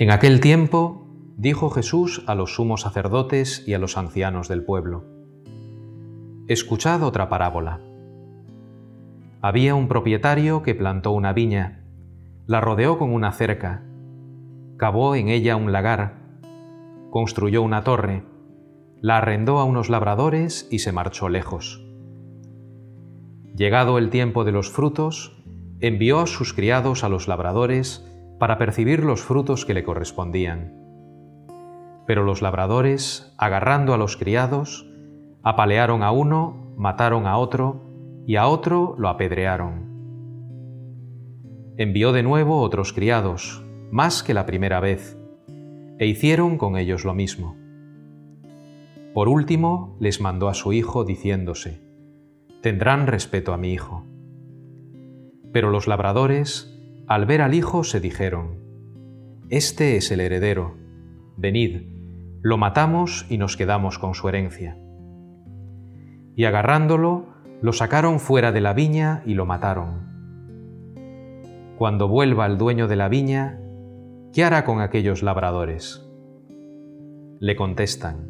En aquel tiempo dijo Jesús a los sumos sacerdotes y a los ancianos del pueblo, Escuchad otra parábola. Había un propietario que plantó una viña, la rodeó con una cerca, cavó en ella un lagar, construyó una torre, la arrendó a unos labradores y se marchó lejos. Llegado el tiempo de los frutos, envió a sus criados a los labradores para percibir los frutos que le correspondían. Pero los labradores, agarrando a los criados, apalearon a uno, mataron a otro, y a otro lo apedrearon. Envió de nuevo otros criados, más que la primera vez, e hicieron con ellos lo mismo. Por último, les mandó a su hijo diciéndose, Tendrán respeto a mi hijo. Pero los labradores, al ver al Hijo se dijeron, Este es el heredero, venid, lo matamos y nos quedamos con su herencia. Y agarrándolo, lo sacaron fuera de la viña y lo mataron. Cuando vuelva el dueño de la viña, ¿qué hará con aquellos labradores? Le contestan,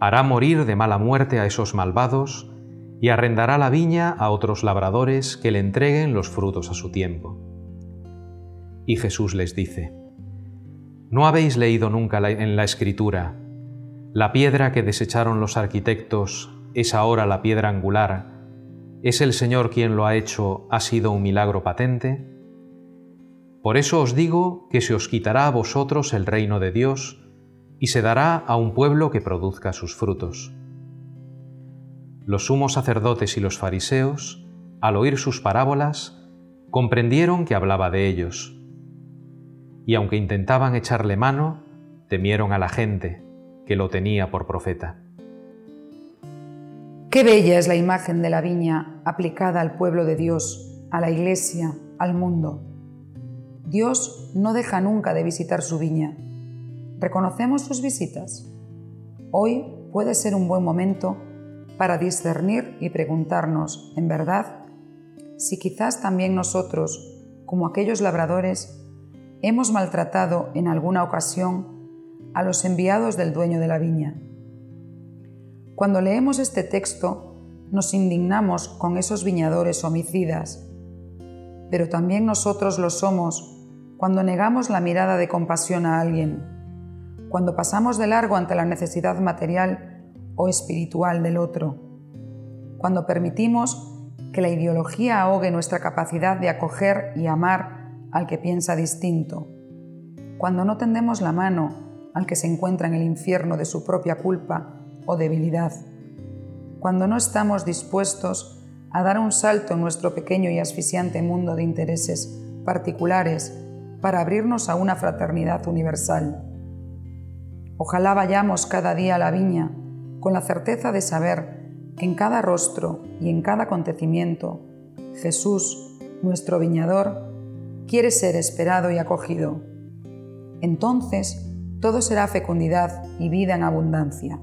hará morir de mala muerte a esos malvados y arrendará la viña a otros labradores que le entreguen los frutos a su tiempo. Y Jesús les dice, ¿no habéis leído nunca en la escritura, la piedra que desecharon los arquitectos es ahora la piedra angular, es el Señor quien lo ha hecho, ha sido un milagro patente? Por eso os digo que se os quitará a vosotros el reino de Dios y se dará a un pueblo que produzca sus frutos. Los sumos sacerdotes y los fariseos, al oír sus parábolas, comprendieron que hablaba de ellos y aunque intentaban echarle mano, temieron a la gente que lo tenía por profeta. Qué bella es la imagen de la viña aplicada al pueblo de Dios, a la iglesia, al mundo. Dios no deja nunca de visitar su viña. ¿Reconocemos sus visitas? Hoy puede ser un buen momento para discernir y preguntarnos, en verdad, si quizás también nosotros, como aquellos labradores, hemos maltratado en alguna ocasión a los enviados del dueño de la viña. Cuando leemos este texto, nos indignamos con esos viñadores homicidas, pero también nosotros lo somos cuando negamos la mirada de compasión a alguien, cuando pasamos de largo ante la necesidad material o espiritual del otro, cuando permitimos que la ideología ahogue nuestra capacidad de acoger y amar al que piensa distinto, cuando no tendemos la mano al que se encuentra en el infierno de su propia culpa o debilidad, cuando no estamos dispuestos a dar un salto en nuestro pequeño y asfixiante mundo de intereses particulares para abrirnos a una fraternidad universal. Ojalá vayamos cada día a la viña con la certeza de saber que en cada rostro y en cada acontecimiento Jesús, nuestro viñador, quiere ser esperado y acogido. Entonces todo será fecundidad y vida en abundancia.